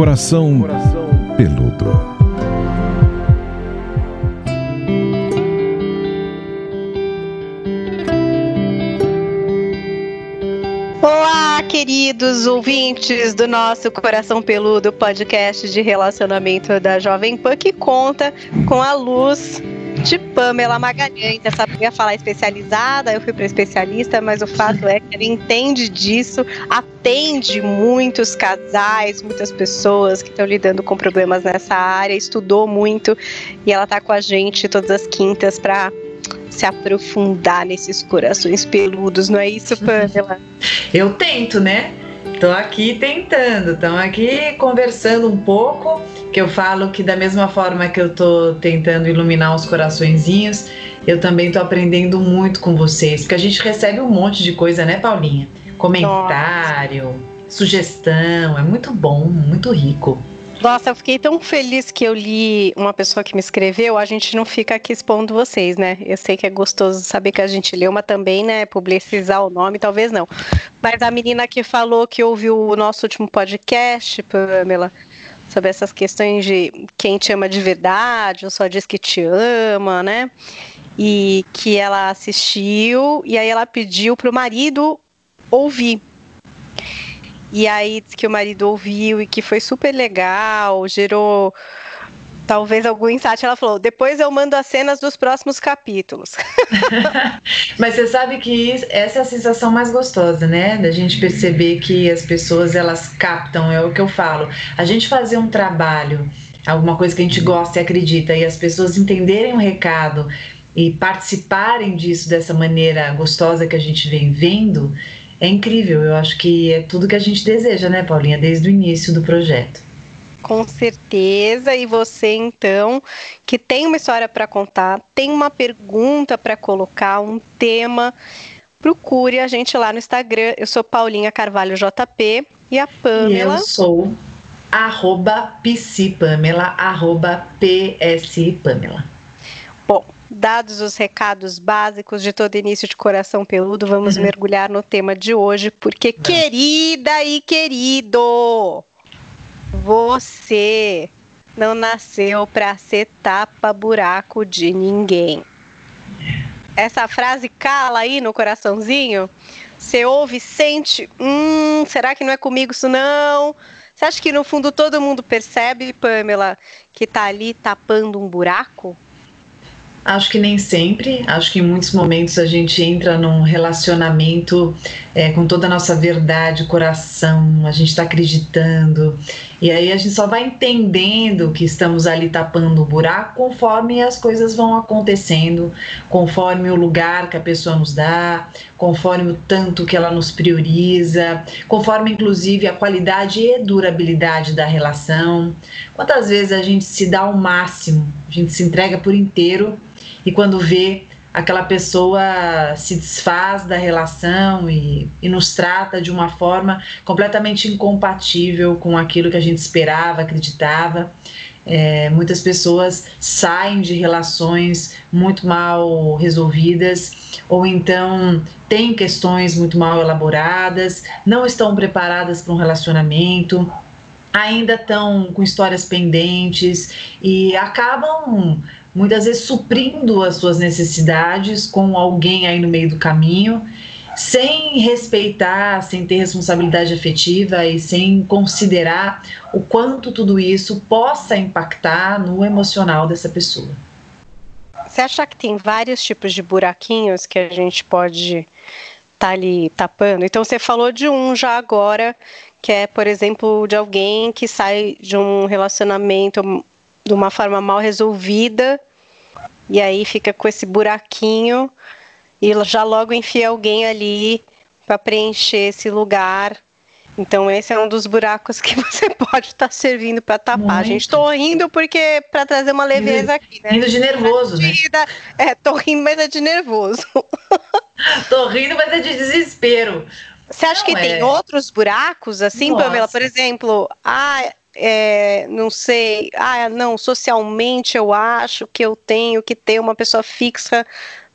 Coração Peludo. Olá, queridos ouvintes do nosso Coração Peludo podcast de relacionamento da Jovem Pan que conta com a luz de Pamela Magalhães. Essa ia falar especializada, eu fui para especialista, mas o fato é que ela entende disso, atende muitos casais, muitas pessoas que estão lidando com problemas nessa área, estudou muito e ela está com a gente todas as quintas para se aprofundar nesses corações peludos, não é isso, Pamela? Eu tento, né? Tô aqui tentando, estão aqui conversando um pouco, que eu falo que da mesma forma que eu tô tentando iluminar os coraçõezinhos, eu também tô aprendendo muito com vocês, porque a gente recebe um monte de coisa, né, Paulinha? Comentário, Nossa. sugestão, é muito bom, muito rico. Nossa, eu fiquei tão feliz que eu li uma pessoa que me escreveu. A gente não fica aqui expondo vocês, né? Eu sei que é gostoso saber que a gente leu, mas também, né? Publicizar o nome, talvez não. Mas a menina que falou que ouviu o nosso último podcast, Pamela, sobre essas questões de quem te ama de verdade, ou só diz que te ama, né? E que ela assistiu, e aí ela pediu pro marido ouvir. E aí que o marido ouviu e que foi super legal, gerou talvez algum insight. Ela falou: depois eu mando as cenas dos próximos capítulos. Mas você sabe que essa é a sensação mais gostosa, né? Da gente perceber que as pessoas elas captam, é o que eu falo. A gente fazer um trabalho, alguma coisa que a gente gosta e acredita, e as pessoas entenderem o recado e participarem disso dessa maneira gostosa que a gente vem vendo é incrível. Eu acho que é tudo que a gente deseja, né, Paulinha, desde o início do projeto. Com certeza. E você, então, que tem uma história para contar, tem uma pergunta para colocar, um tema, procure a gente lá no Instagram. Eu sou Paulinha Carvalho JP e a Pamela. E eu sou arroba psipamela, arroba psipamela. Dados os recados básicos de todo início de coração peludo, vamos uhum. mergulhar no tema de hoje, porque uhum. querida e querido, você não nasceu para ser tapa-buraco de ninguém. Essa frase cala aí no coraçãozinho. Você ouve, sente, hum, será que não é comigo isso não? Você acha que no fundo todo mundo percebe, Pamela, que tá ali tapando um buraco? Acho que nem sempre. Acho que em muitos momentos a gente entra num relacionamento é, com toda a nossa verdade, coração, a gente está acreditando. E aí a gente só vai entendendo que estamos ali tapando o buraco conforme as coisas vão acontecendo, conforme o lugar que a pessoa nos dá, conforme o tanto que ela nos prioriza, conforme inclusive a qualidade e durabilidade da relação. Quantas vezes a gente se dá ao máximo, a gente se entrega por inteiro e quando vê aquela pessoa se desfaz da relação e, e, nos trata de uma forma completamente incompatível com aquilo que a gente esperava, acreditava. É, muitas pessoas saem de relações muito mal resolvidas ou então têm questões muito mal elaboradas, não estão preparadas para um relacionamento, ainda estão com histórias pendentes e acabam muitas vezes suprindo as suas necessidades com alguém aí no meio do caminho, sem respeitar, sem ter responsabilidade afetiva e sem considerar o quanto tudo isso possa impactar no emocional dessa pessoa. Você acha que tem vários tipos de buraquinhos que a gente pode estar tá ali tapando? Então você falou de um já agora, que é, por exemplo, de alguém que sai de um relacionamento de uma forma mal resolvida e aí fica com esse buraquinho e já logo enfia alguém ali para preencher esse lugar. Então esse é um dos buracos que você pode estar tá servindo para tapar. Muito. Gente, estou rindo porque para trazer uma leveza aqui, né? Rindo de nervoso, né? É, tô rindo, mas é de nervoso. tô rindo, mas é de desespero. Você acha Não, que é... tem outros buracos assim, Nossa. Pamela? Por exemplo, ah, é, não sei, ah, não, socialmente eu acho que eu tenho que ter uma pessoa fixa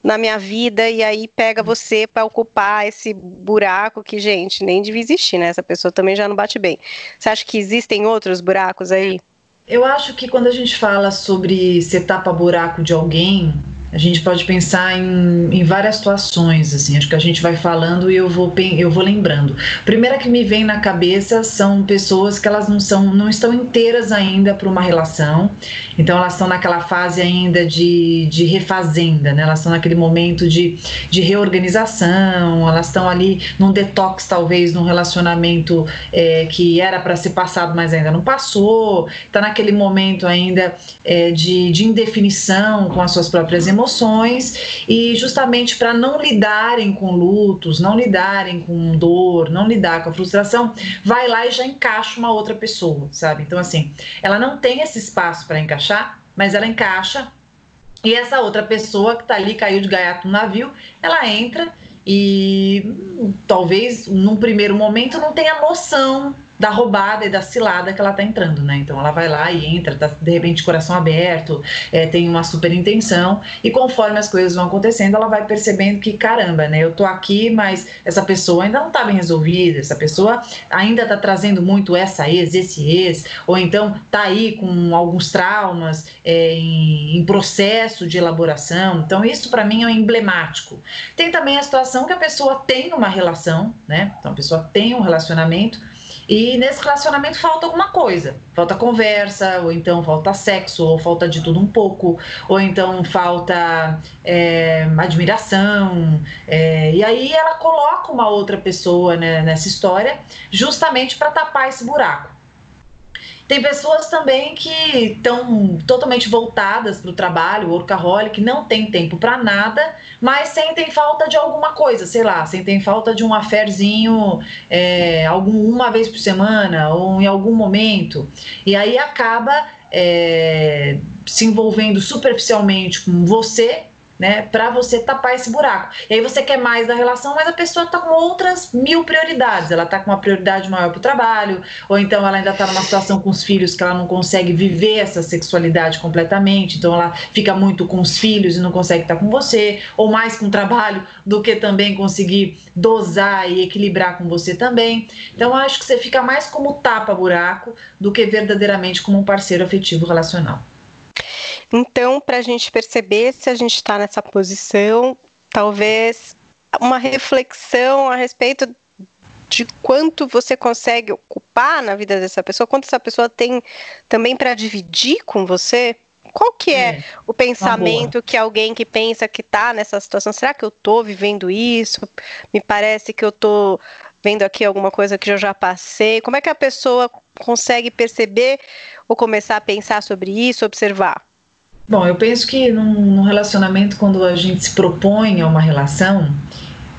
na minha vida e aí pega você para ocupar esse buraco que, gente, nem devia existir, né? Essa pessoa também já não bate bem. Você acha que existem outros buracos aí? Eu acho que quando a gente fala sobre ser tapa-buraco de alguém, a gente pode pensar em, em, várias situações, assim, acho que a gente vai falando e eu vou, eu vou lembrando. Primeira que me vem na cabeça são pessoas que elas não, são, não estão inteiras ainda para uma relação, então elas estão naquela fase ainda de, de refazenda, né? elas estão naquele momento de, de reorganização, elas estão ali num detox, talvez, num relacionamento é, que era para ser passado, mas ainda não passou, está naquele momento ainda é, de, de indefinição com as suas próprias emoções emoções e justamente para não lidarem com lutos, não lidarem com dor, não lidar com a frustração, vai lá e já encaixa uma outra pessoa, sabe? Então assim, ela não tem esse espaço para encaixar, mas ela encaixa e essa outra pessoa que está ali caiu de gaiato no navio, ela entra e hum, talvez num primeiro momento não tenha noção da roubada e da cilada que ela tá entrando, né? Então ela vai lá e entra, tá de repente coração aberto, é, tem uma super intenção e conforme as coisas vão acontecendo, ela vai percebendo que caramba, né? Eu tô aqui, mas essa pessoa ainda não tá bem resolvida, essa pessoa ainda tá trazendo muito essa ex, esse ex, ou então tá aí com alguns traumas é, em, em processo de elaboração. Então isso para mim é emblemático. Tem também a situação que a pessoa tem uma relação, né? Então a pessoa tem um relacionamento e nesse relacionamento falta alguma coisa. Falta conversa, ou então falta sexo, ou falta de tudo um pouco, ou então falta é, admiração. É, e aí ela coloca uma outra pessoa né, nessa história justamente para tapar esse buraco. Tem pessoas também que estão totalmente voltadas para o trabalho, workaholic, não tem tempo para nada, mas sentem falta de alguma coisa, sei lá, sentem falta de um aferzinho é, algum, uma vez por semana ou em algum momento. E aí acaba é, se envolvendo superficialmente com você né, para você tapar esse buraco. E aí você quer mais da relação, mas a pessoa está com outras mil prioridades. Ela está com uma prioridade maior para o trabalho, ou então ela ainda está numa situação com os filhos que ela não consegue viver essa sexualidade completamente, então ela fica muito com os filhos e não consegue estar tá com você, ou mais com o trabalho do que também conseguir dosar e equilibrar com você também. Então acho que você fica mais como tapa-buraco do que verdadeiramente como um parceiro afetivo relacional. Então, para a gente perceber se a gente está nessa posição, talvez uma reflexão a respeito de quanto você consegue ocupar na vida dessa pessoa, quanto essa pessoa tem também para dividir com você. Qual que é, é o pensamento que alguém que pensa que está nessa situação? Será que eu estou vivendo isso? Me parece que eu estou vendo aqui alguma coisa que eu já passei. Como é que a pessoa consegue perceber ou começar a pensar sobre isso, observar? Bom, eu penso que num, num relacionamento, quando a gente se propõe a uma relação,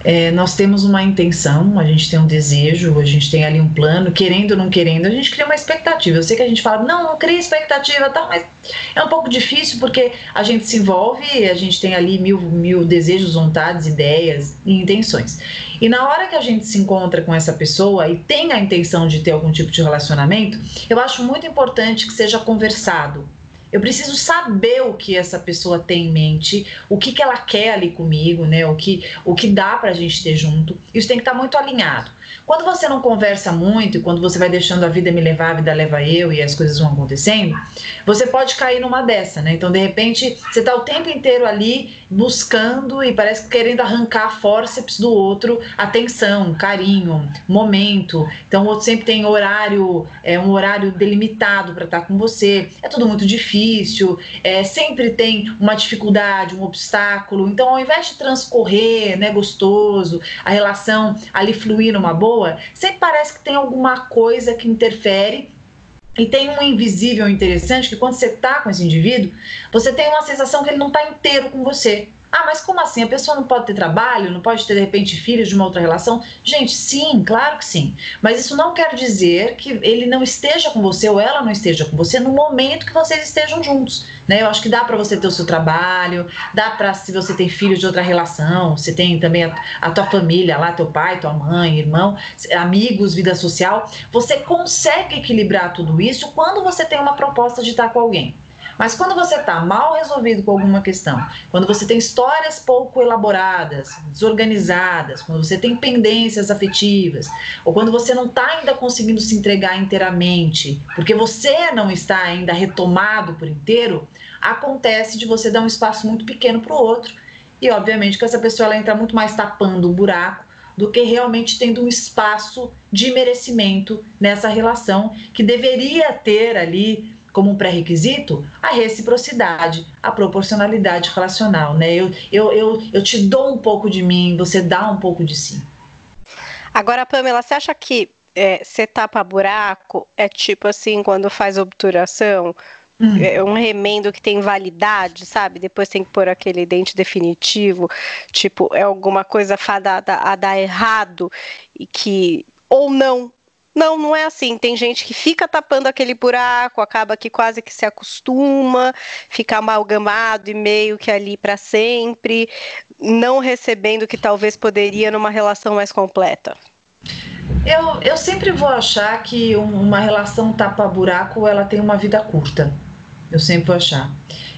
é, nós temos uma intenção, a gente tem um desejo, a gente tem ali um plano, querendo ou não querendo, a gente cria uma expectativa. Eu sei que a gente fala, não, não cria expectativa, tá, mas é um pouco difícil porque a gente se envolve, a gente tem ali mil, mil desejos, vontades, ideias e intenções. E na hora que a gente se encontra com essa pessoa e tem a intenção de ter algum tipo de relacionamento, eu acho muito importante que seja conversado eu preciso saber o que essa pessoa tem em mente, o que, que ela quer ali comigo, né? O que, o que dá pra gente ter junto. Isso tem que estar tá muito alinhado. Quando você não conversa muito e quando você vai deixando a vida me levar, a vida leva eu e as coisas vão acontecendo, você pode cair numa dessa, né? Então, de repente, você está o tempo inteiro ali buscando e parece que querendo arrancar fórceps do outro, atenção, carinho, momento. Então, o outro sempre tem horário, é um horário delimitado para estar tá com você. É tudo muito difícil, é, sempre tem uma dificuldade, um obstáculo. Então, ao invés de transcorrer, né, gostoso, a relação ali fluir numa boa, pessoa, sempre parece que tem alguma coisa que interfere e tem um invisível interessante que quando você está com esse indivíduo, você tem uma sensação que ele não está inteiro com você. Ah, mas como assim? A pessoa não pode ter trabalho, não pode ter de repente filhos de uma outra relação? Gente, sim, claro que sim. Mas isso não quer dizer que ele não esteja com você ou ela não esteja com você no momento que vocês estejam juntos. Né? Eu acho que dá para você ter o seu trabalho, dá para se você tem filhos de outra relação, você tem também a, a tua família lá, teu pai, tua mãe, irmão, amigos, vida social. Você consegue equilibrar tudo isso quando você tem uma proposta de estar com alguém. Mas quando você está mal resolvido com alguma questão, quando você tem histórias pouco elaboradas, desorganizadas, quando você tem pendências afetivas, ou quando você não está ainda conseguindo se entregar inteiramente, porque você não está ainda retomado por inteiro, acontece de você dar um espaço muito pequeno para o outro. E obviamente que essa pessoa ela entra muito mais tapando um buraco do que realmente tendo um espaço de merecimento nessa relação que deveria ter ali como um pré-requisito a reciprocidade, a proporcionalidade relacional, né? Eu, eu, eu, eu te dou um pouco de mim, você dá um pouco de si. Agora, Pamela, você acha que é, você tapa buraco é tipo assim, quando faz obturação, Hum. É um remendo que tem validade, sabe? Depois tem que pôr aquele dente definitivo. Tipo, é alguma coisa fadada a dar errado e que. Ou não. Não, não é assim. Tem gente que fica tapando aquele buraco, acaba que quase que se acostuma, fica amalgamado e meio que ali para sempre, não recebendo o que talvez poderia numa relação mais completa. Eu, eu sempre vou achar que uma relação tapa-buraco ela tem uma vida curta. Eu sempre vou achar.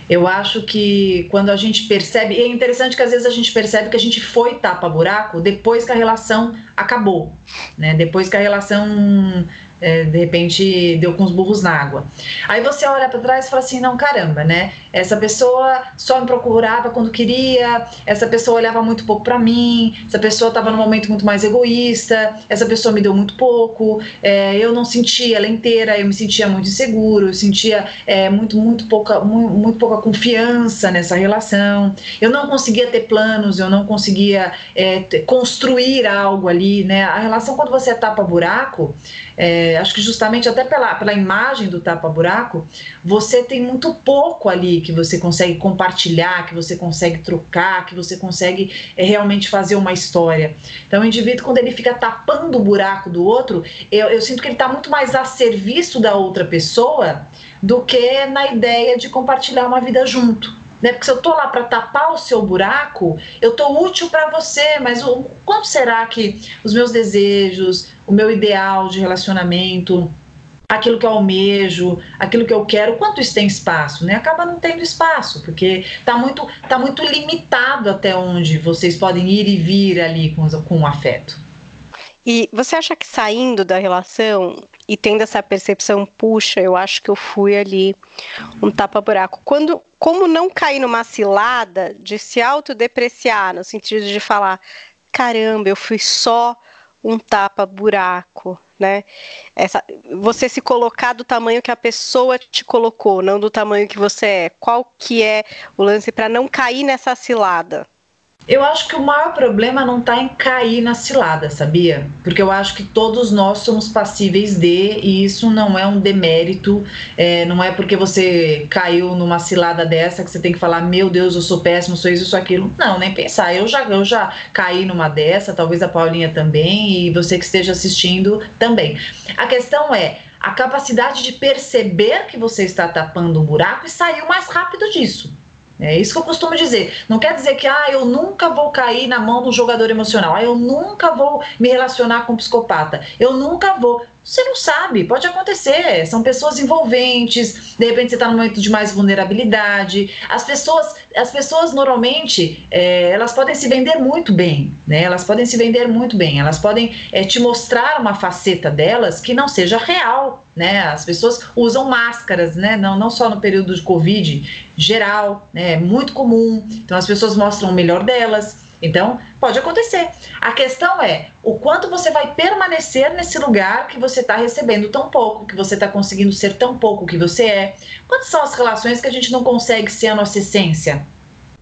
Eu acho que quando a gente percebe, e é interessante que às vezes a gente percebe que a gente foi tapa-buraco depois que a relação acabou, né? Depois que a relação é, de repente deu com os burros na água. Aí você olha para trás e fala assim: não, caramba, né? Essa pessoa só me procurava quando queria, essa pessoa olhava muito pouco para mim, essa pessoa estava num momento muito mais egoísta, essa pessoa me deu muito pouco, é, eu não sentia ela inteira, eu me sentia muito inseguro, eu sentia é, muito, muito, pouca, muito, muito, pouca confiança nessa relação, eu não conseguia ter planos, eu não conseguia é, construir algo ali, né? A relação, quando você tapa buraco, é, acho que justamente até pela, pela imagem do tapa-buraco, você tem muito pouco ali que você consegue compartilhar, que você consegue trocar, que você consegue é, realmente fazer uma história. Então, o indivíduo, quando ele fica tapando o buraco do outro, eu, eu sinto que ele está muito mais a serviço da outra pessoa do que na ideia de compartilhar uma vida junto. Né? Porque se eu tô lá para tapar o seu buraco, eu tô útil para você, mas o quanto será que os meus desejos, o meu ideal de relacionamento, aquilo que eu almejo, aquilo que eu quero, quanto isso tem espaço, né? Acaba não tendo espaço, porque tá muito, tá muito limitado até onde vocês podem ir e vir ali com, com o afeto. E você acha que saindo da relação e tendo essa percepção, puxa, eu acho que eu fui ali um tapa-buraco. Quando, como não cair numa cilada de se autodepreciar, no sentido de falar, caramba, eu fui só um tapa-buraco, né? Essa, você se colocar do tamanho que a pessoa te colocou, não do tamanho que você é. Qual que é o lance para não cair nessa cilada? Eu acho que o maior problema não está em cair na cilada, sabia? Porque eu acho que todos nós somos passíveis de, e isso não é um demérito, é, não é porque você caiu numa cilada dessa que você tem que falar, meu Deus, eu sou péssimo, sou isso, sou aquilo. Não, nem pensar. Eu já, eu já caí numa dessa, talvez a Paulinha também, e você que esteja assistindo também. A questão é a capacidade de perceber que você está tapando um buraco e sair o mais rápido disso. É isso que eu costumo dizer. Não quer dizer que ah, eu nunca vou cair na mão do jogador emocional, ah, eu nunca vou me relacionar com um psicopata, eu nunca vou. Você não sabe, pode acontecer. São pessoas envolventes, de repente você está num momento de mais vulnerabilidade. As pessoas, as pessoas normalmente, é, elas podem se vender muito bem, né? Elas podem se vender muito bem. Elas podem é, te mostrar uma faceta delas que não seja real, né? As pessoas usam máscaras, né? Não, não só no período de Covid, geral, né? É muito comum. Então as pessoas mostram o melhor delas então, pode acontecer. A questão é o quanto você vai permanecer nesse lugar que você está recebendo tão pouco, que você está conseguindo ser tão pouco que você é. Quantas são as relações que a gente não consegue ser a nossa essência?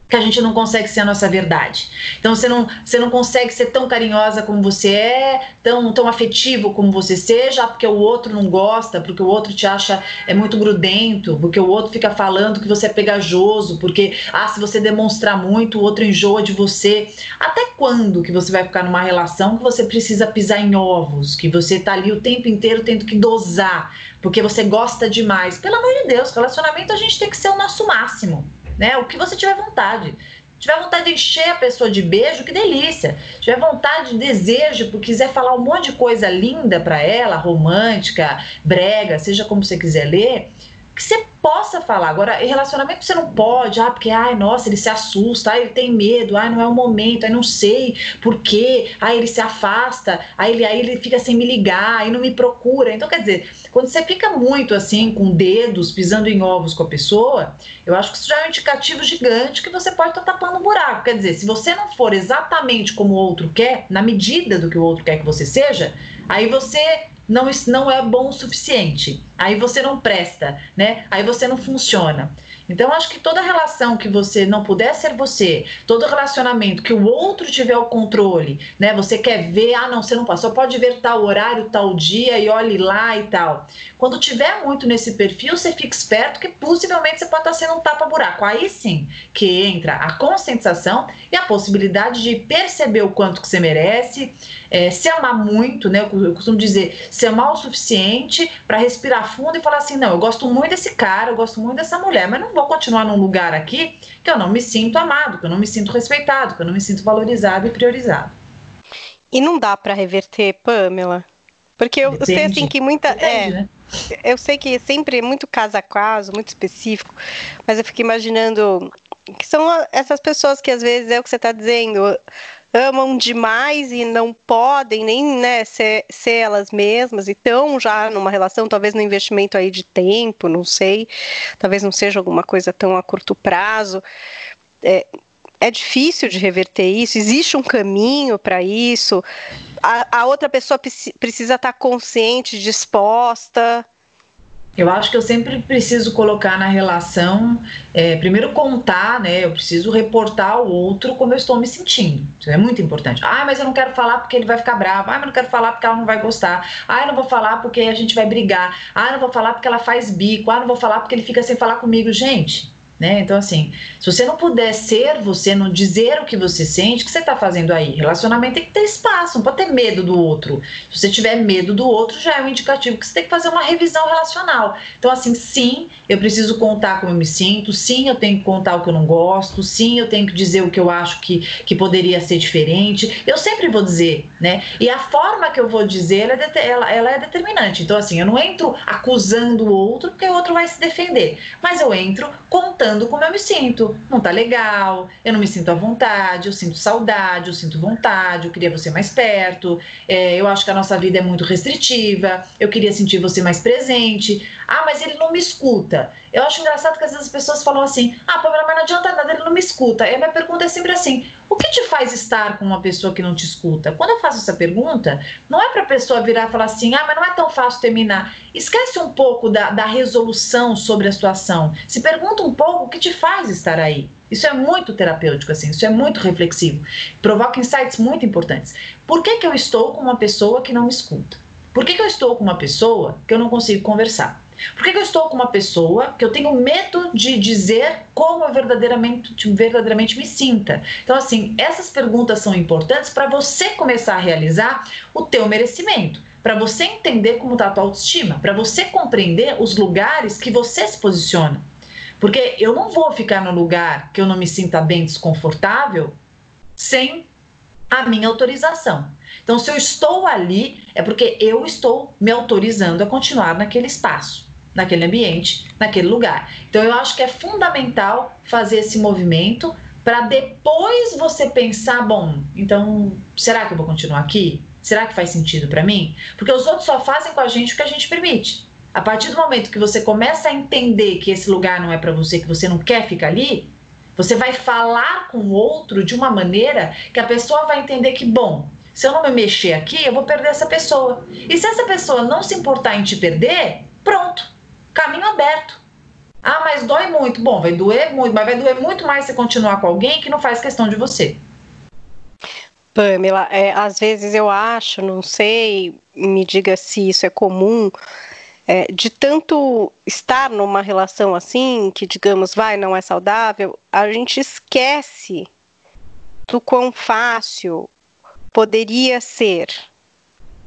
Que a gente não consegue ser a nossa verdade. Então você não, você não consegue ser tão carinhosa como você é, tão, tão afetivo como você seja, porque o outro não gosta, porque o outro te acha é muito grudento, porque o outro fica falando que você é pegajoso, porque ah, se você demonstrar muito, o outro enjoa de você. Até quando que você vai ficar numa relação que você precisa pisar em ovos, que você tá ali o tempo inteiro tendo que dosar, porque você gosta demais? Pelo amor de Deus, relacionamento a gente tem que ser o nosso máximo né? O que você tiver vontade. Tiver vontade de encher a pessoa de beijo, que delícia. Tiver vontade de desejo, porque quiser falar um monte de coisa linda para ela, romântica, brega, seja como você quiser ler, que você possa falar. Agora, relacionamento você não pode, ah, porque, ai, nossa, ele se assusta, ai, ele tem medo, ai, não é o momento, ai, não sei por quê, ai, ele se afasta, ai, ele, aí ele fica sem me ligar, aí não me procura. Então, quer dizer, quando você fica muito assim, com dedos pisando em ovos com a pessoa, eu acho que isso já é um indicativo gigante que você pode estar tá tapando um buraco. Quer dizer, se você não for exatamente como o outro quer, na medida do que o outro quer que você seja, aí você não, não é bom o suficiente. Aí você não presta, né? Aí você não funciona. Então, acho que toda relação que você não puder ser você, todo relacionamento que o outro tiver o controle, né? Você quer ver, ah, não, você não só pode ver tal horário, tal dia e olhe lá e tal. Quando tiver muito nesse perfil, você fica esperto que possivelmente você pode estar sendo um tapa-buraco. Aí sim que entra a conscientização e a possibilidade de perceber o quanto que você merece, é, se amar muito, né? Eu costumo dizer, se amar o suficiente para respirar fundo e falar assim: não, eu gosto muito desse cara, eu gosto muito dessa mulher, mas não vou continuar num lugar aqui que eu não me sinto amado, que eu não me sinto respeitado, que eu não me sinto valorizado e priorizado. E não dá para reverter, Pamela? Porque eu Depende. sei assim que muita. Depende, é, né? Eu sei que sempre é muito caso a caso, muito específico, mas eu fico imaginando que são essas pessoas que às vezes é o que você está dizendo, amam demais e não podem nem né, ser, ser elas mesmas e estão já numa relação, talvez no investimento aí de tempo, não sei, talvez não seja alguma coisa tão a curto prazo. É, é difícil de reverter isso, existe um caminho para isso, a, a, outra pessoa precisa estar tá consciente, disposta. Eu acho que eu sempre preciso colocar na relação, é, primeiro contar, né? Eu preciso reportar ao outro como eu estou me sentindo. Isso é muito importante. Ah, mas eu não quero falar porque ele vai ficar bravo. Ah, mas eu não quero falar porque ela não vai gostar. Ah, eu não vou falar porque a gente vai brigar. Ah, eu não vou falar porque ela faz bico. Ah, eu não vou falar porque ele fica sem falar comigo. Gente, né? Então, assim, se você não puder ser você, não dizer o que você sente, o que você está fazendo aí? Relacionamento tem que ter espaço, não pode ter medo do outro. Se você tiver medo do outro, já é um indicativo que você tem que fazer uma revisão relacional. Então, assim, sim, eu preciso contar como eu me sinto, sim, eu tenho que contar o que eu não gosto, sim, eu tenho que dizer o que eu acho que, que poderia ser diferente. Eu sempre vou dizer, né? E a forma que eu vou dizer, ela é, ela, ela é determinante. Então, assim, eu não entro acusando o outro, porque o outro vai se defender, mas eu entro contando contando como eu me sinto. Não tá legal, eu não me sinto à vontade, eu sinto saudade, eu sinto vontade, eu queria você mais perto, é, eu acho que a nossa vida é muito restritiva, eu queria sentir você mais presente. Ah, mas ele não me escuta. Eu acho engraçado que às vezes as pessoas falam assim: ah, Pamela, mas não adianta nada, ele não me escuta. E a minha pergunta é sempre assim: o que te faz estar com uma pessoa que não te escuta? Quando eu faço essa pergunta, não é para a pessoa virar e falar assim: ah, mas não é tão fácil terminar. Esquece um pouco da, da resolução sobre a situação. Se pergunta um pouco o que te faz estar aí. Isso é muito terapêutico, assim, isso é muito reflexivo. Provoca insights muito importantes. Por que, que eu estou com uma pessoa que não me escuta? Por que, que eu estou com uma pessoa que eu não consigo conversar? Por que, que eu estou com uma pessoa que eu tenho medo de dizer como eu verdadeiramente, verdadeiramente me sinta? Então, assim, essas perguntas são importantes para você começar a realizar o teu merecimento para você entender como está a tua autoestima, para você compreender os lugares que você se posiciona. Porque eu não vou ficar no lugar que eu não me sinta bem desconfortável sem a minha autorização. Então, se eu estou ali, é porque eu estou me autorizando a continuar naquele espaço, naquele ambiente, naquele lugar. Então, eu acho que é fundamental fazer esse movimento para depois você pensar: bom, então, será que eu vou continuar aqui? Será que faz sentido para mim? Porque os outros só fazem com a gente o que a gente permite. A partir do momento que você começa a entender que esse lugar não é para você, que você não quer ficar ali, você vai falar com o outro de uma maneira que a pessoa vai entender que, bom, se eu não me mexer aqui, eu vou perder essa pessoa. E se essa pessoa não se importar em te perder, pronto, caminho aberto. Ah, mas dói muito. Bom, vai doer muito, mas vai doer muito mais se continuar com alguém que não faz questão de você. Pamela, é, às vezes eu acho, não sei, me diga se isso é comum, é, de tanto estar numa relação assim, que digamos, vai, não é saudável, a gente esquece do quão fácil poderia ser,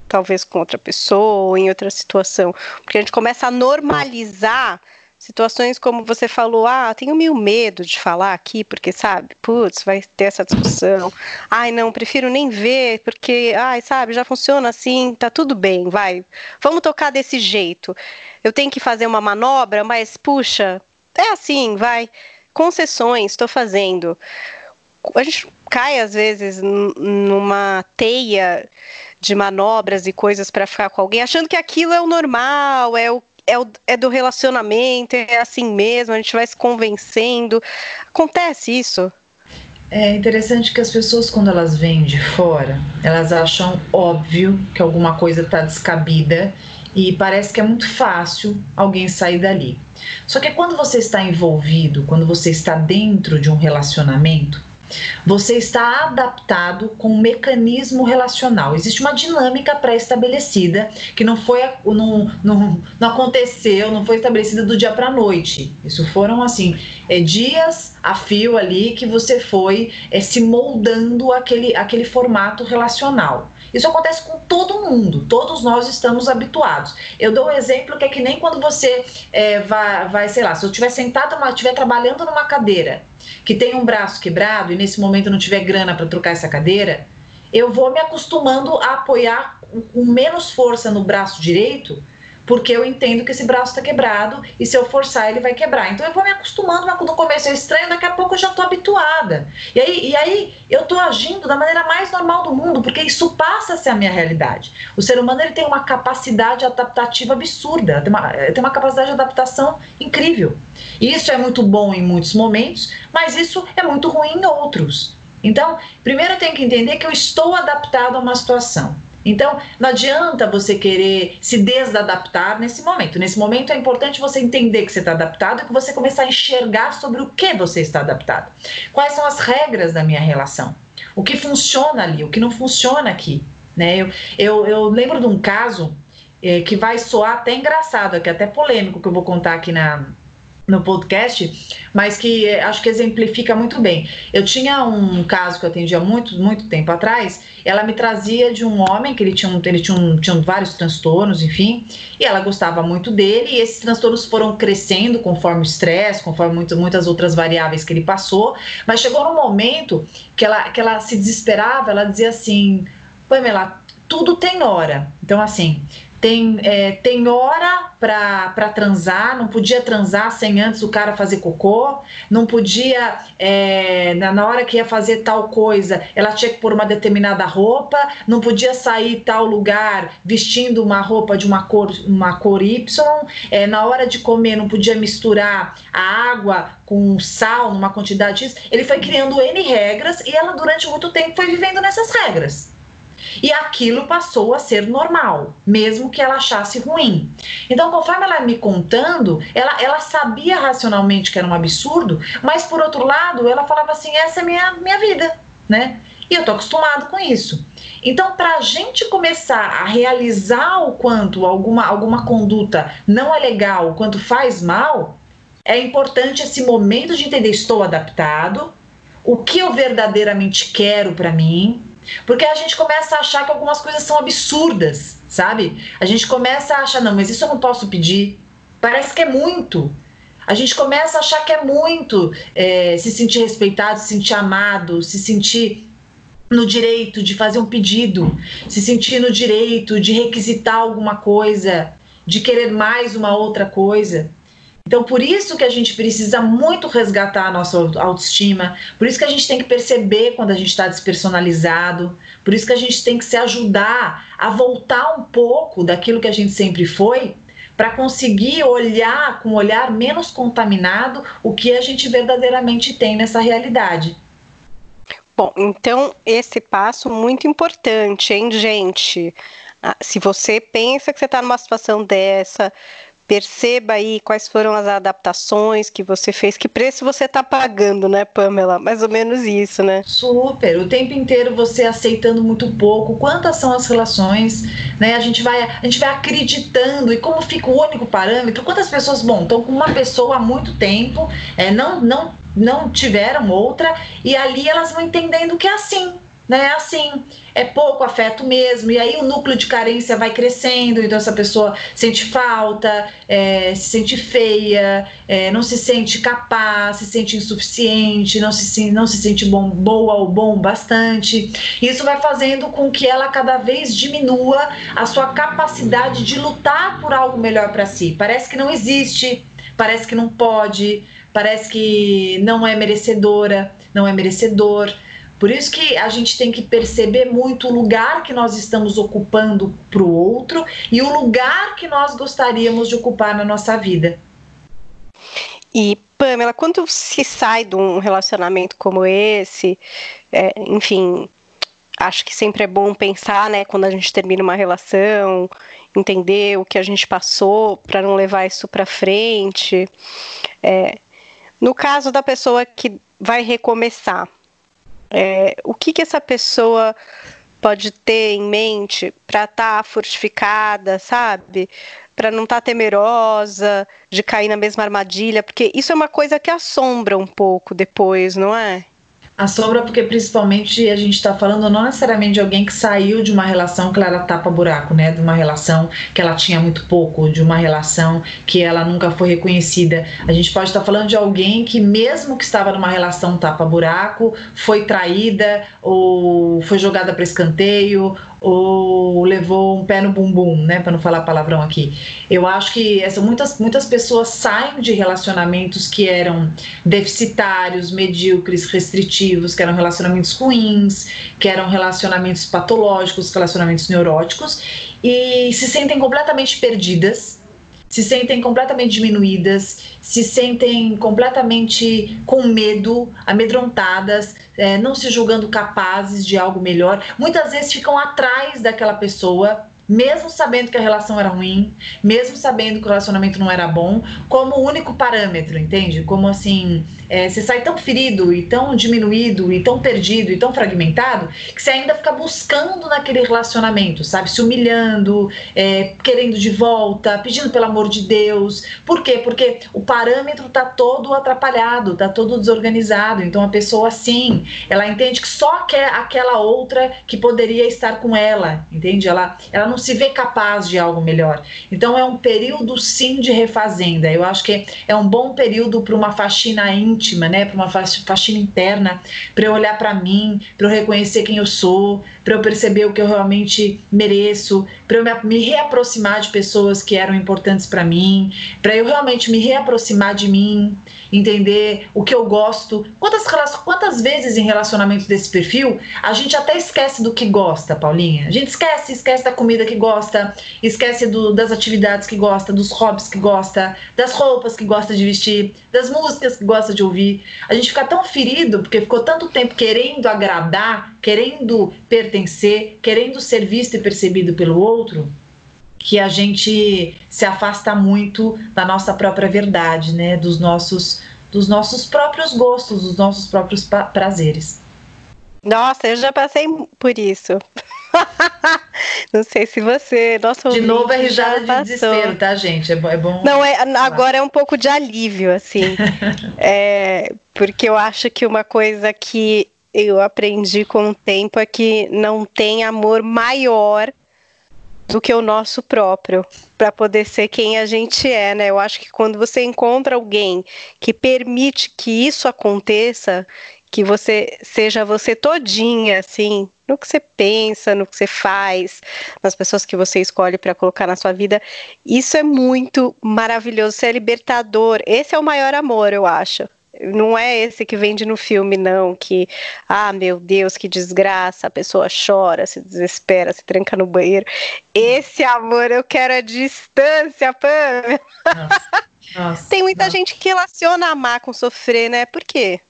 talvez com outra pessoa ou em outra situação, porque a gente começa a normalizar situações como você falou, ah, tenho meio medo de falar aqui, porque sabe, putz, vai ter essa discussão. Ai, não, prefiro nem ver, porque, ai, sabe, já funciona assim, tá tudo bem, vai. Vamos tocar desse jeito. Eu tenho que fazer uma manobra, mas puxa, é assim, vai. Concessões, estou fazendo. A gente cai às vezes numa teia de manobras e coisas para ficar com alguém, achando que aquilo é o normal, é o é, o, é do relacionamento, é assim mesmo, a gente vai se convencendo. Acontece isso? É interessante que as pessoas, quando elas vêm de fora, elas acham óbvio que alguma coisa está descabida e parece que é muito fácil alguém sair dali. Só que quando você está envolvido, quando você está dentro de um relacionamento, você está adaptado com um mecanismo relacional. Existe uma dinâmica pré-estabelecida que não foi, não, não, não aconteceu, não foi estabelecida do dia para a noite. Isso foram assim é, dias a fio ali que você foi é, se moldando aquele, aquele formato relacional. Isso acontece com todo mundo, todos nós estamos habituados. Eu dou um exemplo que é que nem quando você é, vai, vai, sei lá, se eu estiver sentado, estiver trabalhando numa cadeira que tem um braço quebrado e nesse momento não tiver grana para trocar essa cadeira, eu vou me acostumando a apoiar com menos força no braço direito porque eu entendo que esse braço está quebrado e se eu forçar ele vai quebrar. Então eu vou me acostumando, mas quando começo é estranho, daqui a pouco eu já estou habituada. E aí, e aí eu estou agindo da maneira mais normal do mundo, porque isso passa a ser a minha realidade. O ser humano ele tem uma capacidade adaptativa absurda, tem uma, tem uma capacidade de adaptação incrível. Isso é muito bom em muitos momentos, mas isso é muito ruim em outros. Então, primeiro eu tenho que entender que eu estou adaptado a uma situação. Então, não adianta você querer se desadaptar nesse momento. Nesse momento é importante você entender que você está adaptado e que você começar a enxergar sobre o que você está adaptado. Quais são as regras da minha relação? O que funciona ali, o que não funciona aqui. Né? Eu, eu, eu lembro de um caso é, que vai soar até engraçado, que é até polêmico, que eu vou contar aqui na, no podcast, mas que eh, acho que exemplifica muito bem. Eu tinha um caso que eu atendia muito, muito tempo atrás, ela me trazia de um homem que ele tinha, um, ele tinha, um, tinha vários transtornos, enfim, e ela gostava muito dele, e esses transtornos foram crescendo conforme o estresse, conforme muito, muitas outras variáveis que ele passou, mas chegou num momento que ela, que ela se desesperava, ela dizia assim, Pamela, tudo tem hora. Então, assim, tem, é, tem hora para transar, não podia transar sem antes o cara fazer cocô, não podia, é, na, na hora que ia fazer tal coisa, ela tinha que pôr uma determinada roupa, não podia sair tal lugar vestindo uma roupa de uma cor, uma cor Y, é, na hora de comer não podia misturar a água com sal numa quantidade X. Ele foi criando N regras e ela durante muito tempo foi vivendo nessas regras. E aquilo passou a ser normal, mesmo que ela achasse ruim. Então, conforme ela me contando, ela, ela sabia racionalmente que era um absurdo, mas por outro lado, ela falava assim: essa é minha, minha vida, né? E eu tô acostumado com isso. Então, para a gente começar a realizar o quanto alguma, alguma conduta não é legal, o quanto faz mal, é importante esse momento de entender: estou adaptado, o que eu verdadeiramente quero para mim, porque a gente começa a achar que algumas coisas são absurdas, sabe? A gente começa a achar, não, mas isso eu não posso pedir. Parece que é muito. A gente começa a achar que é muito é, se sentir respeitado, se sentir amado, se sentir no direito de fazer um pedido, se sentir no direito de requisitar alguma coisa, de querer mais uma outra coisa. Então, por isso que a gente precisa muito resgatar a nossa autoestima, por isso que a gente tem que perceber quando a gente está despersonalizado, por isso que a gente tem que se ajudar a voltar um pouco daquilo que a gente sempre foi, para conseguir olhar com um olhar menos contaminado o que a gente verdadeiramente tem nessa realidade. Bom, então esse passo muito importante, hein, gente? Ah, se você pensa que você está numa situação dessa, Perceba aí quais foram as adaptações que você fez, que preço você está pagando, né, Pamela? Mais ou menos isso, né? Super. O tempo inteiro você aceitando muito pouco. Quantas são as relações, né? A gente vai, a gente vai acreditando e como fica o único parâmetro. Quantas pessoas, bom, estão com uma pessoa há muito tempo, é, não, não, não tiveram outra e ali elas vão entendendo que é assim né? Assim, é pouco afeto mesmo, e aí o núcleo de carência vai crescendo, então essa pessoa sente falta, é, se sente feia, é, não se sente capaz, se sente insuficiente, não se, não se sente bom, boa ou bom bastante. Isso vai fazendo com que ela cada vez diminua a sua capacidade de lutar por algo melhor para si. Parece que não existe, parece que não pode, parece que não é merecedora, não é merecedor. Por isso que a gente tem que perceber muito o lugar que nós estamos ocupando para o outro e o lugar que nós gostaríamos de ocupar na nossa vida. E Pamela, quando se sai de um relacionamento como esse, é, enfim, acho que sempre é bom pensar, né, quando a gente termina uma relação, entender o que a gente passou para não levar isso para frente. É, no caso da pessoa que vai recomeçar, é, o que, que essa pessoa pode ter em mente para estar tá fortificada, sabe? Para não estar tá temerosa de cair na mesma armadilha, porque isso é uma coisa que assombra um pouco depois, não é? A sombra, porque principalmente a gente está falando não necessariamente de alguém que saiu de uma relação que ela era tapa-buraco, né? De uma relação que ela tinha muito pouco, de uma relação que ela nunca foi reconhecida. A gente pode estar tá falando de alguém que, mesmo que estava numa relação tapa-buraco, foi traída ou foi jogada para escanteio ou levou um pé no bumbum, né, para não falar palavrão aqui. Eu acho que essa, muitas, muitas pessoas saem de relacionamentos que eram deficitários, medíocres, restritivos, que eram relacionamentos ruins, que eram relacionamentos patológicos, relacionamentos neuróticos, e se sentem completamente perdidas, se sentem completamente diminuídas, se sentem completamente com medo, amedrontadas, é, não se julgando capazes de algo melhor. Muitas vezes ficam atrás daquela pessoa mesmo sabendo que a relação era ruim, mesmo sabendo que o relacionamento não era bom, como único parâmetro, entende? Como assim, é, você sai tão ferido e tão diminuído e tão perdido e tão fragmentado que você ainda fica buscando naquele relacionamento, sabe? Se humilhando, é, querendo de volta, pedindo pelo amor de Deus. Por quê? Porque o parâmetro tá todo atrapalhado, tá todo desorganizado. Então a pessoa, assim, ela entende que só quer aquela outra que poderia estar com ela, entende? Ela, ela não se vê capaz de algo melhor. Então é um período, sim, de refazenda. Eu acho que é um bom período para uma faxina íntima íntima, né, para uma faxina interna, para eu olhar para mim, para eu reconhecer quem eu sou, para eu perceber o que eu realmente mereço, para eu me reaproximar de pessoas que eram importantes para mim, para eu realmente me reaproximar de mim, entender o que eu gosto. Quantas, quantas vezes em relacionamentos desse perfil a gente até esquece do que gosta, Paulinha? A gente esquece, esquece da comida que gosta, esquece do, das atividades que gosta, dos hobbies que gosta, das roupas que gosta de vestir, das músicas que gosta de ouvir. A gente fica tão ferido porque ficou tanto tempo querendo agradar, querendo pertencer, querendo ser visto e percebido pelo outro, que a gente se afasta muito da nossa própria verdade, né, dos nossos dos nossos próprios gostos, dos nossos próprios prazeres. Nossa, eu já passei por isso. Não sei se você. Nossa, de novo é risada de passou. desespero, tá, gente? É bom. É bom Não, é, agora é um pouco de alívio, assim. é, porque eu acho que uma coisa que eu aprendi com o tempo é que não tem amor maior do que o nosso próprio, para poder ser quem a gente é, né? Eu acho que quando você encontra alguém que permite que isso aconteça, que você seja você todinha, assim, no que você pensa, no que você faz, nas pessoas que você escolhe para colocar na sua vida, isso é muito maravilhoso, isso é libertador. Esse é o maior amor, eu acho. Não é esse que vende no filme, não, que, ah, meu Deus, que desgraça, a pessoa chora, se desespera, se tranca no banheiro. Esse amor eu quero a distância, Pam. Tem muita nossa. gente que relaciona amar com sofrer, né? Por quê?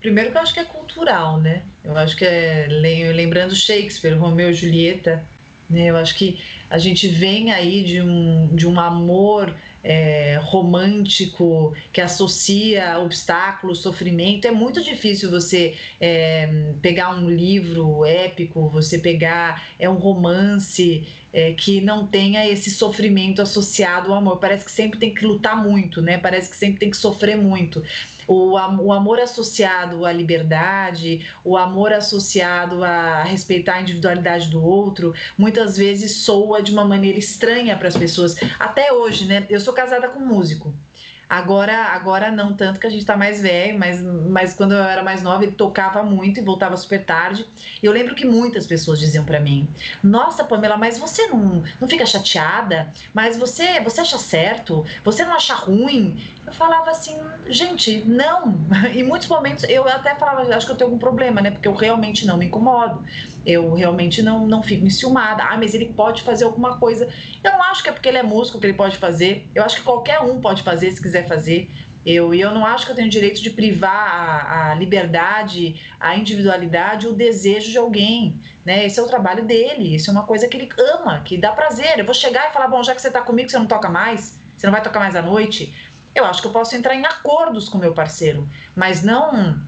Primeiro que eu acho que é cultural, né? Eu acho que é, lembrando Shakespeare, Romeu e Julieta, né? Eu acho que a gente vem aí de um, de um amor é, romântico que associa obstáculos, sofrimento. É muito difícil você é, pegar um livro épico, você pegar é um romance é, que não tenha esse sofrimento associado ao amor. Parece que sempre tem que lutar muito, né? Parece que sempre tem que sofrer muito. O, o amor associado à liberdade, o amor associado a respeitar a individualidade do outro, muitas vezes soa de uma maneira estranha para as pessoas. Até hoje, né? Eu sou casada com um músico. Agora, agora não tanto que a gente tá mais velho, mas, mas quando eu era mais nova ele tocava muito e voltava super tarde. Eu lembro que muitas pessoas diziam para mim: "Nossa, Pamela, mas você não, não fica chateada? Mas você, você acha certo? Você não acha ruim?" Eu falava assim: "Gente, não". Em muitos momentos eu até falava: "Acho que eu tenho algum problema, né? Porque eu realmente não me incomodo. Eu realmente não não fico enciumada. Ah, mas ele pode fazer alguma coisa. Eu não acho que é porque ele é músico que ele pode fazer. Eu acho que qualquer um pode fazer se quiser fazer. Eu, eu não acho que eu tenho direito de privar a, a, liberdade, a individualidade, o desejo de alguém. Né? Esse é o trabalho dele, isso é uma coisa que ele ama, que dá prazer. Eu vou chegar e falar: bom, já que você está comigo, você não toca mais, você não vai tocar mais à noite. Eu acho que eu posso entrar em acordos com meu parceiro, mas não,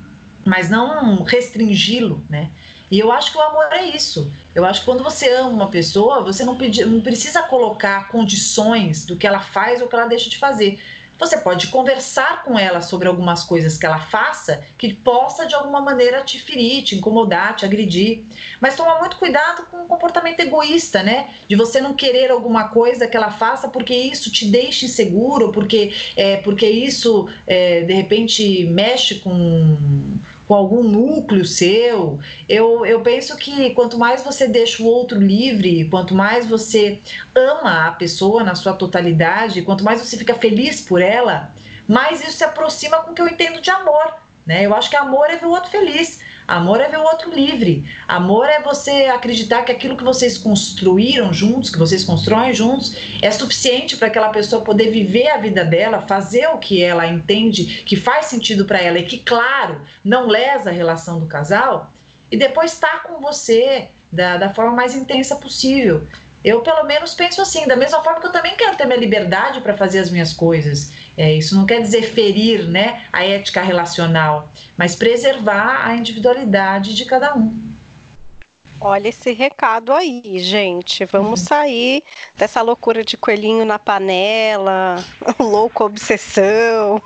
mas não restringi-lo, né? E eu acho que o amor é isso. Eu acho que quando você ama uma pessoa, você não, pedi, não precisa colocar condições do que ela faz ou que ela deixa de fazer. Você pode conversar com ela sobre algumas coisas que ela faça que possa de alguma maneira te ferir, te incomodar, te agredir. Mas toma muito cuidado com o comportamento egoísta, né? De você não querer alguma coisa que ela faça porque isso te deixa inseguro, porque, é, porque isso é, de repente mexe com com algum núcleo seu. Eu, eu penso que quanto mais você deixa o outro livre, quanto mais você ama a pessoa na sua totalidade, quanto mais você fica feliz por ela, mais isso se aproxima com o que eu entendo de amor. Né? Eu acho que amor é ver o outro feliz. Amor é ver o outro livre. Amor é você acreditar que aquilo que vocês construíram juntos, que vocês constroem juntos, é suficiente para aquela pessoa poder viver a vida dela, fazer o que ela entende que faz sentido para ela e que, claro, não lesa a relação do casal, e depois estar tá com você da, da forma mais intensa possível. Eu, pelo menos, penso assim, da mesma forma que eu também quero ter minha liberdade para fazer as minhas coisas. É, isso não quer dizer ferir né, a ética relacional, mas preservar a individualidade de cada um. Olha esse recado aí, gente. Vamos uhum. sair dessa loucura de coelhinho na panela, louco obsessão.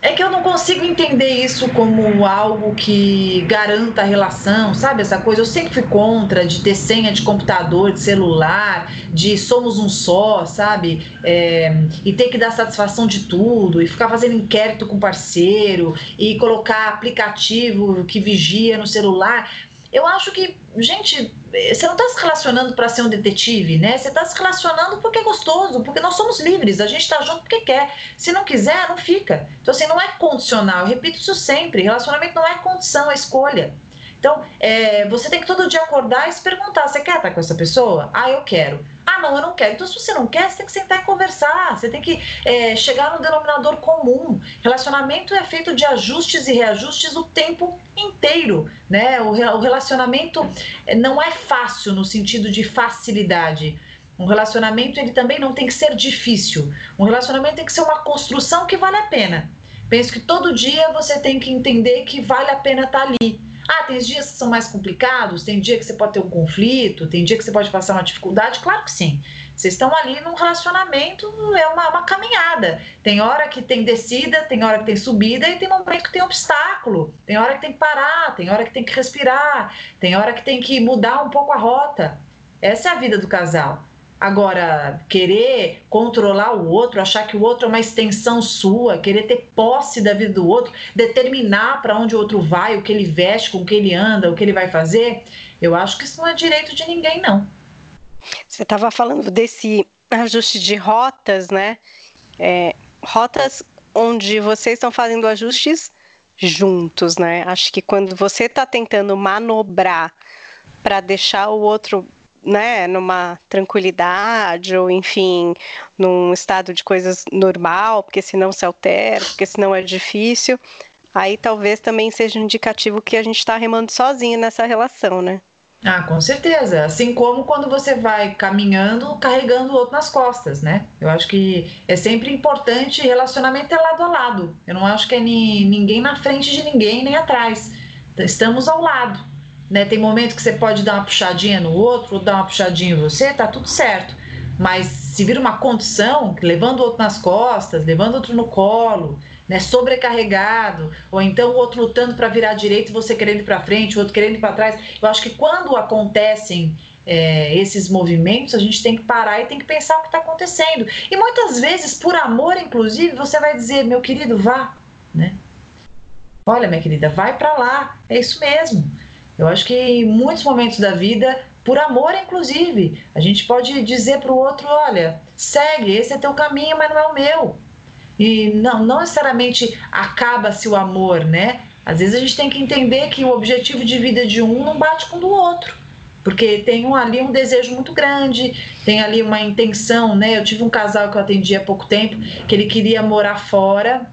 É que eu não consigo entender isso como algo que garanta a relação, sabe? Essa coisa. Eu sempre fui contra de ter senha de computador, de celular, de somos um só, sabe? É, e ter que dar satisfação de tudo, e ficar fazendo inquérito com parceiro, e colocar aplicativo que vigia no celular. Eu acho que, gente, você não está se relacionando para ser um detetive, né? Você está se relacionando porque é gostoso, porque nós somos livres, a gente está junto porque quer. Se não quiser, não fica. Então, assim, não é condicional. Eu repito isso sempre: relacionamento não é condição, é escolha. Então, é, você tem que todo dia acordar e se perguntar: você quer estar com essa pessoa? Ah, eu quero. Ah, não, eu não quero. Então, se você não quer, você tem que sentar e conversar. Você tem que é, chegar no denominador comum. Relacionamento é feito de ajustes e reajustes o tempo inteiro, né? O, o relacionamento é, não é fácil no sentido de facilidade. Um relacionamento ele também não tem que ser difícil. Um relacionamento tem que ser uma construção que vale a pena. Penso que todo dia você tem que entender que vale a pena estar ali. Ah, tem dias que são mais complicados, tem dia que você pode ter um conflito, tem dia que você pode passar uma dificuldade, claro que sim. Vocês estão ali num relacionamento, é uma, uma caminhada. Tem hora que tem descida, tem hora que tem subida e tem momento que tem obstáculo. Tem hora que tem que parar, tem hora que tem que respirar, tem hora que tem que mudar um pouco a rota. Essa é a vida do casal. Agora, querer controlar o outro, achar que o outro é uma extensão sua, querer ter posse da vida do outro, determinar para onde o outro vai, o que ele veste, com o que ele anda, o que ele vai fazer, eu acho que isso não é direito de ninguém, não. Você estava falando desse ajuste de rotas, né? É, rotas onde vocês estão fazendo ajustes juntos, né? Acho que quando você está tentando manobrar para deixar o outro né, numa tranquilidade ou enfim, num estado de coisas normal, porque senão se altera, porque senão é difícil, aí talvez também seja um indicativo que a gente está remando sozinho nessa relação, né? Ah, com certeza. Assim como quando você vai caminhando, carregando o outro nas costas, né? Eu acho que é sempre importante relacionamento é lado a lado. Eu não acho que é ni, ninguém na frente de ninguém nem atrás. Estamos ao lado. Né? Tem momento que você pode dar uma puxadinha no outro, ou dar uma puxadinha em você, tá tudo certo. Mas se vira uma condição, levando o outro nas costas, levando o outro no colo, né, sobrecarregado, ou então o outro lutando para virar direito e você querendo ir para frente, o outro querendo ir para trás. Eu acho que quando acontecem é, esses movimentos, a gente tem que parar e tem que pensar o que está acontecendo. E muitas vezes, por amor, inclusive, você vai dizer, meu querido, vá, né? Olha, minha querida, vai para lá. É isso mesmo. Eu acho que em muitos momentos da vida, por amor, inclusive, a gente pode dizer para o outro, olha, segue, esse é teu caminho, mas não é o meu. E não, não necessariamente acaba-se o amor, né? Às vezes a gente tem que entender que o objetivo de vida de um não bate com o do outro. Porque tem um, ali um desejo muito grande, tem ali uma intenção, né? Eu tive um casal que eu atendi há pouco tempo, que ele queria morar fora,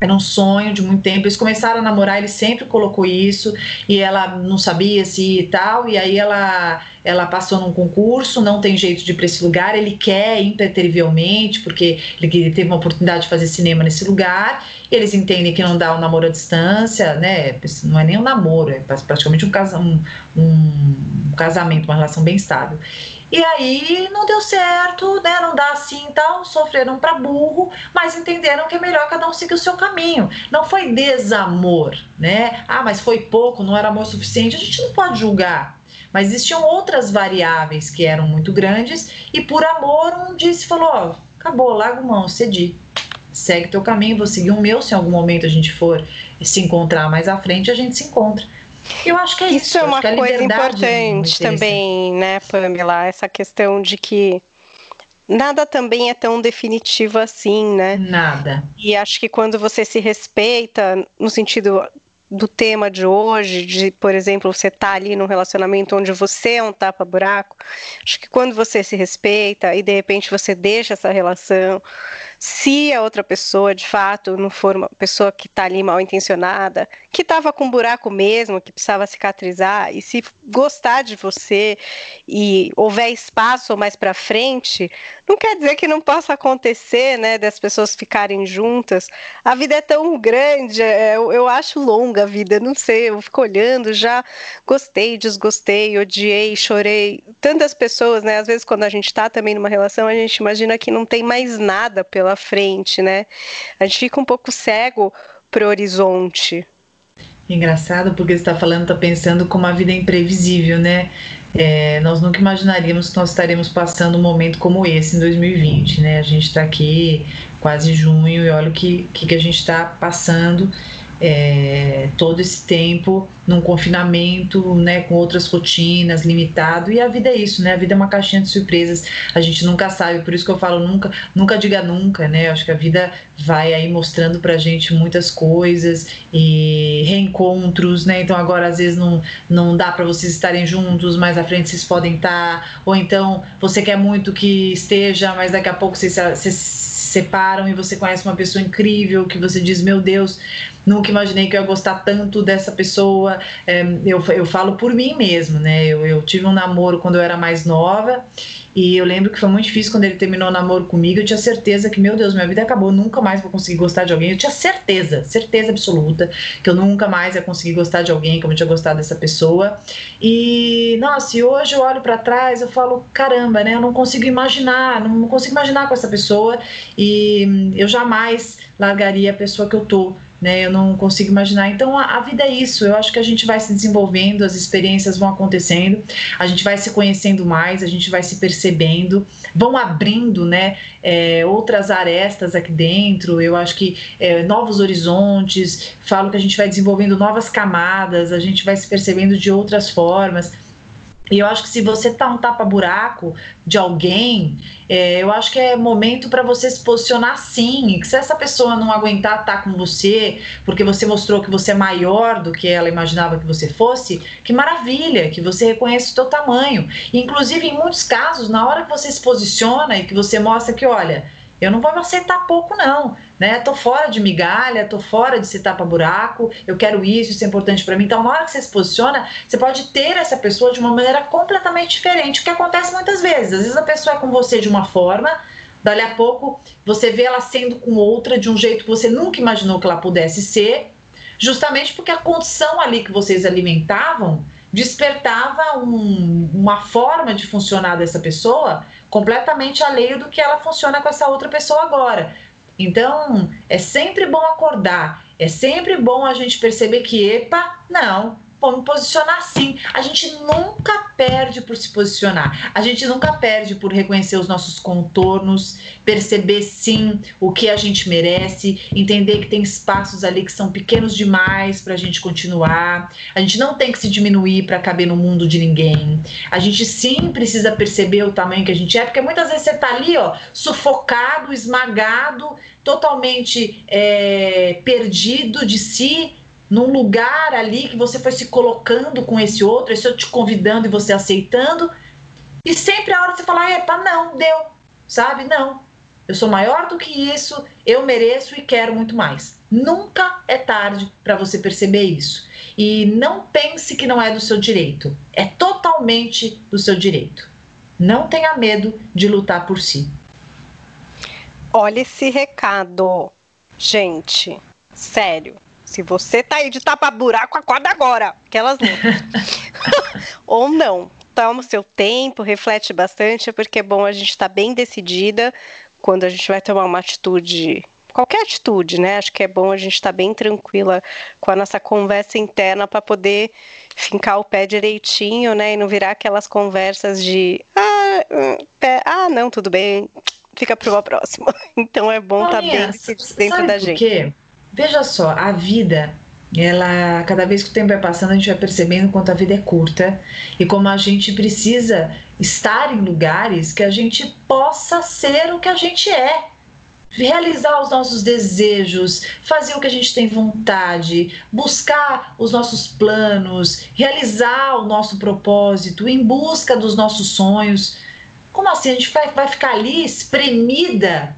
era um sonho de muito tempo. Eles começaram a namorar, ele sempre colocou isso, e ela não sabia se e tal, e aí ela ela passou num concurso, não tem jeito de ir para esse lugar, ele quer impreterivelmente, porque ele teve uma oportunidade de fazer cinema nesse lugar, eles entendem que não dá um namoro à distância, né? Não é nem um namoro, é praticamente um, casa, um, um casamento, uma relação bem estável. E aí não deu certo, né? Não dá assim tal, sofreram para burro, mas entenderam que é melhor cada um seguir o seu caminho. Não foi desamor, né? Ah, mas foi pouco, não era amor suficiente. A gente não pode julgar. Mas existiam outras variáveis que eram muito grandes e por amor um disse falou, ó, acabou, larga mão, cedi. Segue teu caminho, vou seguir o meu, se em algum momento a gente for se encontrar mais à frente, a gente se encontra. Eu acho que é isso. Isso é uma coisa importante também, né, Pamela? Essa questão de que nada também é tão definitivo assim, né? Nada. E acho que quando você se respeita, no sentido do tema de hoje, de, por exemplo, você tá ali num relacionamento onde você é um tapa-buraco, acho que quando você se respeita e de repente você deixa essa relação, se a outra pessoa de fato não for uma pessoa que está ali mal intencionada, que estava com um buraco mesmo, que precisava cicatrizar, e se gostar de você e houver espaço mais para frente, não quer dizer que não possa acontecer, né, das pessoas ficarem juntas. A vida é tão grande, é, eu, eu acho longa vida, não sei, eu fico olhando, já gostei, desgostei, odiei, chorei. Tantas pessoas, né, às vezes quando a gente está também numa relação, a gente imagina que não tem mais nada pela frente, né? A gente fica um pouco cego pro horizonte. Engraçado, porque você está falando, está pensando como a vida é imprevisível, né? É, nós nunca imaginaríamos que nós estaremos passando um momento como esse em 2020, né? A gente está aqui quase junho e olha o que, que, que a gente está passando é, todo esse tempo num confinamento, né, com outras rotinas, limitado, e a vida é isso, né, a vida é uma caixinha de surpresas, a gente nunca sabe, por isso que eu falo nunca, nunca diga nunca, né, eu acho que a vida vai aí mostrando pra gente muitas coisas e reencontros, né, então agora às vezes não, não dá para vocês estarem juntos, mas à frente vocês podem estar, ou então você quer muito que esteja, mas daqui a pouco vocês, vocês separam e você conhece uma pessoa incrível que você diz, meu Deus, nunca imaginei que eu ia gostar tanto dessa pessoa. É, eu, eu falo por mim mesmo, né? Eu, eu tive um namoro quando eu era mais nova e eu lembro que foi muito difícil quando ele terminou o namoro comigo. Eu tinha certeza que, meu Deus, minha vida acabou, nunca mais vou conseguir gostar de alguém. Eu tinha certeza, certeza absoluta, que eu nunca mais ia conseguir gostar de alguém como eu tinha gostado dessa pessoa. E, nossa, e hoje eu olho para trás, eu falo, caramba, né? Eu não consigo imaginar, não consigo imaginar com essa pessoa. E eu jamais largaria a pessoa que eu tô né? Eu não consigo imaginar. Então a, a, vida é isso. Eu acho que a gente vai se desenvolvendo, as experiências vão acontecendo, a gente vai se conhecendo mais, a gente vai se percebendo, vão abrindo, né? É, outras arestas aqui dentro. Eu acho que é, novos horizontes. Falo que a gente vai desenvolvendo novas camadas, a gente vai se percebendo de outras formas. E eu acho que se você tá um tapa-buraco de alguém, é, eu acho que é momento para você se posicionar sim. Que se essa pessoa não aguentar estar tá com você, porque você mostrou que você é maior do que ela imaginava que você fosse, que maravilha, que você reconhece o seu tamanho. Inclusive, em muitos casos, na hora que você se posiciona e que você mostra que, olha, eu não vou aceitar pouco, não. Né? Tô fora de migalha, tô fora de se tapa buraco, eu quero isso, isso é importante para mim. Então, na hora que você se posiciona, você pode ter essa pessoa de uma maneira completamente diferente, o que acontece muitas vezes. Às vezes a pessoa é com você de uma forma, dali a pouco você vê ela sendo com outra de um jeito que você nunca imaginou que ela pudesse ser, justamente porque a condição ali que vocês alimentavam despertava um, uma forma de funcionar dessa pessoa completamente alheio do que ela funciona com essa outra pessoa agora. Então, é sempre bom acordar, é sempre bom a gente perceber que, epa, não, vou me posicionar sim. A gente nunca perde por se posicionar. A gente nunca perde por reconhecer os nossos contornos, perceber sim o que a gente merece, entender que tem espaços ali que são pequenos demais para a gente continuar. A gente não tem que se diminuir para caber no mundo de ninguém. A gente sim precisa perceber o tamanho que a gente é, porque muitas vezes você está ali, ó, sufocado, esmagado, totalmente é, perdido de si num lugar ali que você foi se colocando com esse outro, esse outro te convidando e você aceitando, e sempre a hora você falar, epa, não, deu, sabe? Não, eu sou maior do que isso, eu mereço e quero muito mais. Nunca é tarde para você perceber isso. E não pense que não é do seu direito, é totalmente do seu direito. Não tenha medo de lutar por si. Olha esse recado, gente, sério se você tá aí de tapa-buraco, acorda agora. Aquelas Ou não. Toma o seu tempo, reflete bastante, porque é bom a gente estar tá bem decidida quando a gente vai tomar uma atitude qualquer atitude, né? Acho que é bom a gente estar tá bem tranquila com a nossa conversa interna para poder fincar o pé direitinho, né? E não virar aquelas conversas de ah, hum, pé, ah não, tudo bem, fica para uma próxima. Então é bom estar tá bem dentro da gente. Quê? Veja só, a vida, ela, cada vez que o tempo vai passando, a gente vai percebendo quanto a vida é curta e como a gente precisa estar em lugares que a gente possa ser o que a gente é realizar os nossos desejos, fazer o que a gente tem vontade, buscar os nossos planos, realizar o nosso propósito, em busca dos nossos sonhos. Como assim? A gente vai, vai ficar ali espremida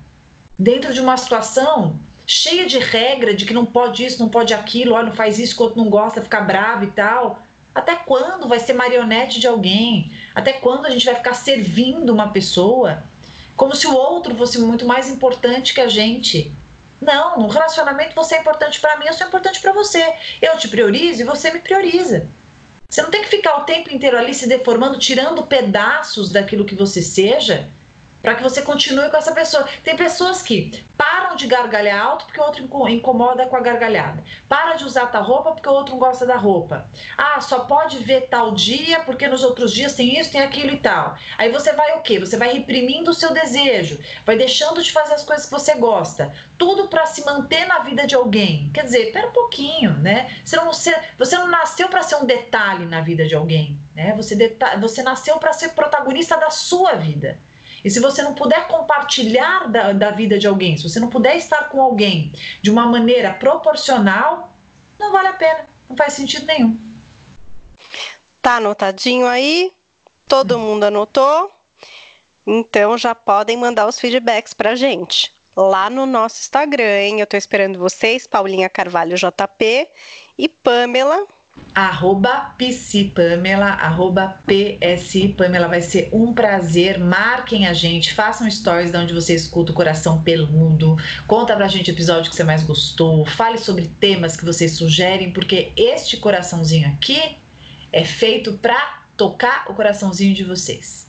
dentro de uma situação cheia de regra de que não pode isso, não pode aquilo, olha, não faz isso, o outro não gosta, fica bravo e tal. Até quando vai ser marionete de alguém? Até quando a gente vai ficar servindo uma pessoa como se o outro fosse muito mais importante que a gente? Não, no relacionamento você é importante para mim, eu sou importante para você. Eu te priorizo e você me prioriza. Você não tem que ficar o tempo inteiro ali se deformando, tirando pedaços daquilo que você seja para que você continue com essa pessoa. Tem pessoas que param de gargalhar alto porque o outro incomoda com a gargalhada. Para de usar tal roupa porque o outro não gosta da roupa. Ah, só pode ver tal dia porque nos outros dias tem isso, tem aquilo e tal. Aí você vai o quê? Você vai reprimindo o seu desejo, vai deixando de fazer as coisas que você gosta. Tudo para se manter na vida de alguém. Quer dizer, pera um pouquinho, né? Você não, você, você não nasceu para ser um detalhe na vida de alguém, né? Você, você nasceu para ser protagonista da sua vida. E se você não puder compartilhar da, da vida de alguém, se você não puder estar com alguém de uma maneira proporcional, não vale a pena, não faz sentido nenhum. Tá anotadinho aí? Todo hum. mundo anotou? Então já podem mandar os feedbacks pra gente lá no nosso Instagram, hein? Eu tô esperando vocês, Paulinha Carvalho JP e Pamela arroba psipamela, arroba psipamela, vai ser um prazer, marquem a gente, façam stories de onde você escuta o Coração Peludo, conta pra gente o episódio que você mais gostou, fale sobre temas que vocês sugerem, porque este coraçãozinho aqui é feito para tocar o coraçãozinho de vocês.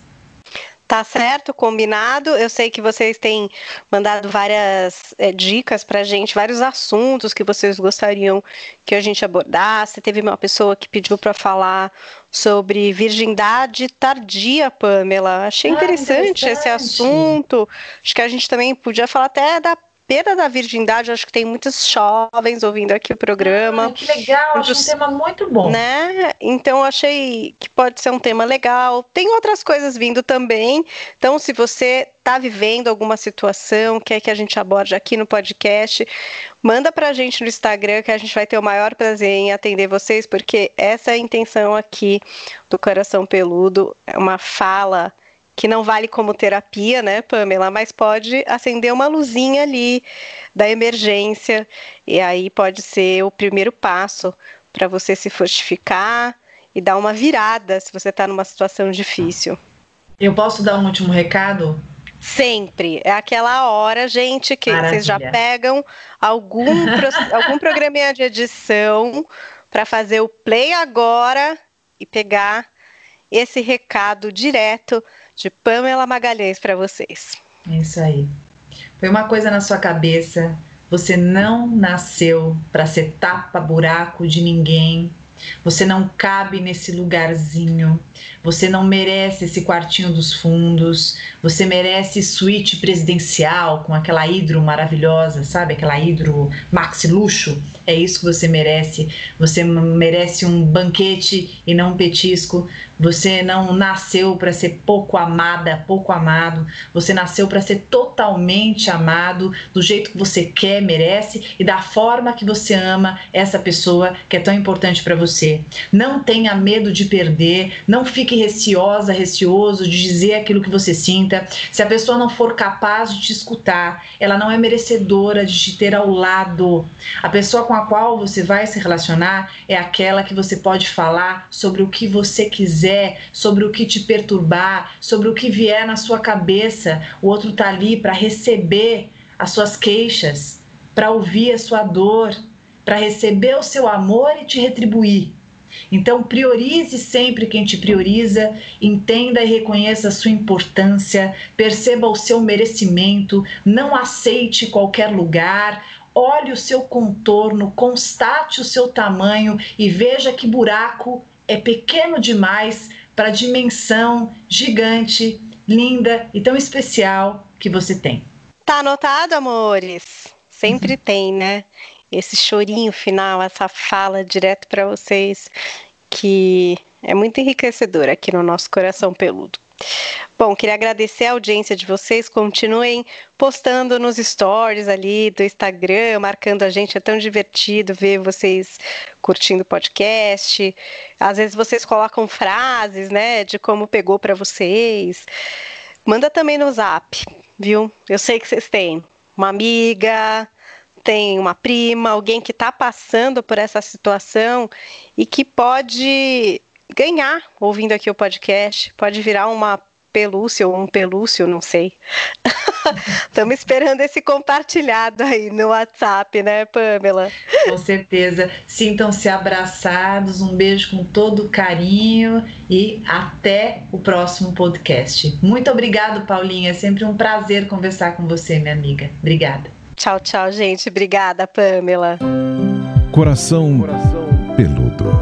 Tá certo, combinado. Eu sei que vocês têm mandado várias é, dicas pra gente, vários assuntos que vocês gostariam que a gente abordasse. Teve uma pessoa que pediu para falar sobre virgindade tardia, Pamela. Achei ah, interessante, interessante, esse assunto. Acho que a gente também podia falar até da perda da virgindade, acho que tem muitos jovens ouvindo aqui o programa. Ah, que legal, muitos, acho um tema muito bom. Né? Então achei que pode ser um tema legal. Tem outras coisas vindo também. Então, se você está vivendo alguma situação, quer que a gente aborde aqui no podcast, manda para a gente no Instagram que a gente vai ter o maior prazer em atender vocês, porque essa é a intenção aqui do Coração Peludo, é uma fala que não vale como terapia, né, Pamela, mas pode acender uma luzinha ali da emergência e aí pode ser o primeiro passo para você se fortificar e dar uma virada se você está numa situação difícil. Eu posso dar um último recado? Sempre. É aquela hora, gente, que Maravilha. vocês já pegam algum, algum programinha de edição para fazer o play agora e pegar esse recado direto de Pamela Magalhães para vocês. É isso aí. Foi uma coisa na sua cabeça. Você não nasceu para ser tapa-buraco de ninguém. Você não cabe nesse lugarzinho. Você não merece esse quartinho dos fundos. Você merece suíte presidencial com aquela hidro maravilhosa, sabe? Aquela hidro maxi luxo. É isso que você merece. Você merece um banquete e não um petisco. Você não nasceu para ser pouco amada, pouco amado. Você nasceu para ser totalmente amado do jeito que você quer, merece e da forma que você ama essa pessoa que é tão importante para você. Não tenha medo de perder, não fique receosa, receoso de dizer aquilo que você sinta. Se a pessoa não for capaz de te escutar, ela não é merecedora de te ter ao lado. A pessoa com a qual você vai se relacionar é aquela que você pode falar sobre o que você quiser, sobre o que te perturbar, sobre o que vier na sua cabeça. O outro tá ali para receber as suas queixas, para ouvir a sua dor, para receber o seu amor e te retribuir. Então, priorize sempre quem te prioriza, entenda e reconheça a sua importância, perceba o seu merecimento, não aceite qualquer lugar, olhe o seu contorno, constate o seu tamanho e veja que buraco é pequeno demais para a dimensão gigante, linda e tão especial que você tem. Tá anotado, amores? Sempre uhum. tem, né? esse chorinho final, essa fala direto para vocês, que é muito enriquecedora aqui no nosso coração peludo. Bom, queria agradecer a audiência de vocês. Continuem postando nos stories ali do Instagram, marcando a gente. É tão divertido ver vocês curtindo o podcast. Às vezes vocês colocam frases, né, de como pegou para vocês. Manda também no Zap, viu? Eu sei que vocês têm uma amiga, tem uma prima, alguém que está passando por essa situação e que pode ganhar ouvindo aqui o podcast, pode virar uma pelúcia ou um pelúcio, não sei. Estamos esperando esse compartilhado aí no WhatsApp, né, Pamela? Com certeza. Sintam-se abraçados, um beijo com todo carinho e até o próximo podcast. Muito obrigado, Paulinha. É sempre um prazer conversar com você, minha amiga. Obrigada. Tchau, tchau, gente. Obrigada, Pamela. Coração, Coração peludo.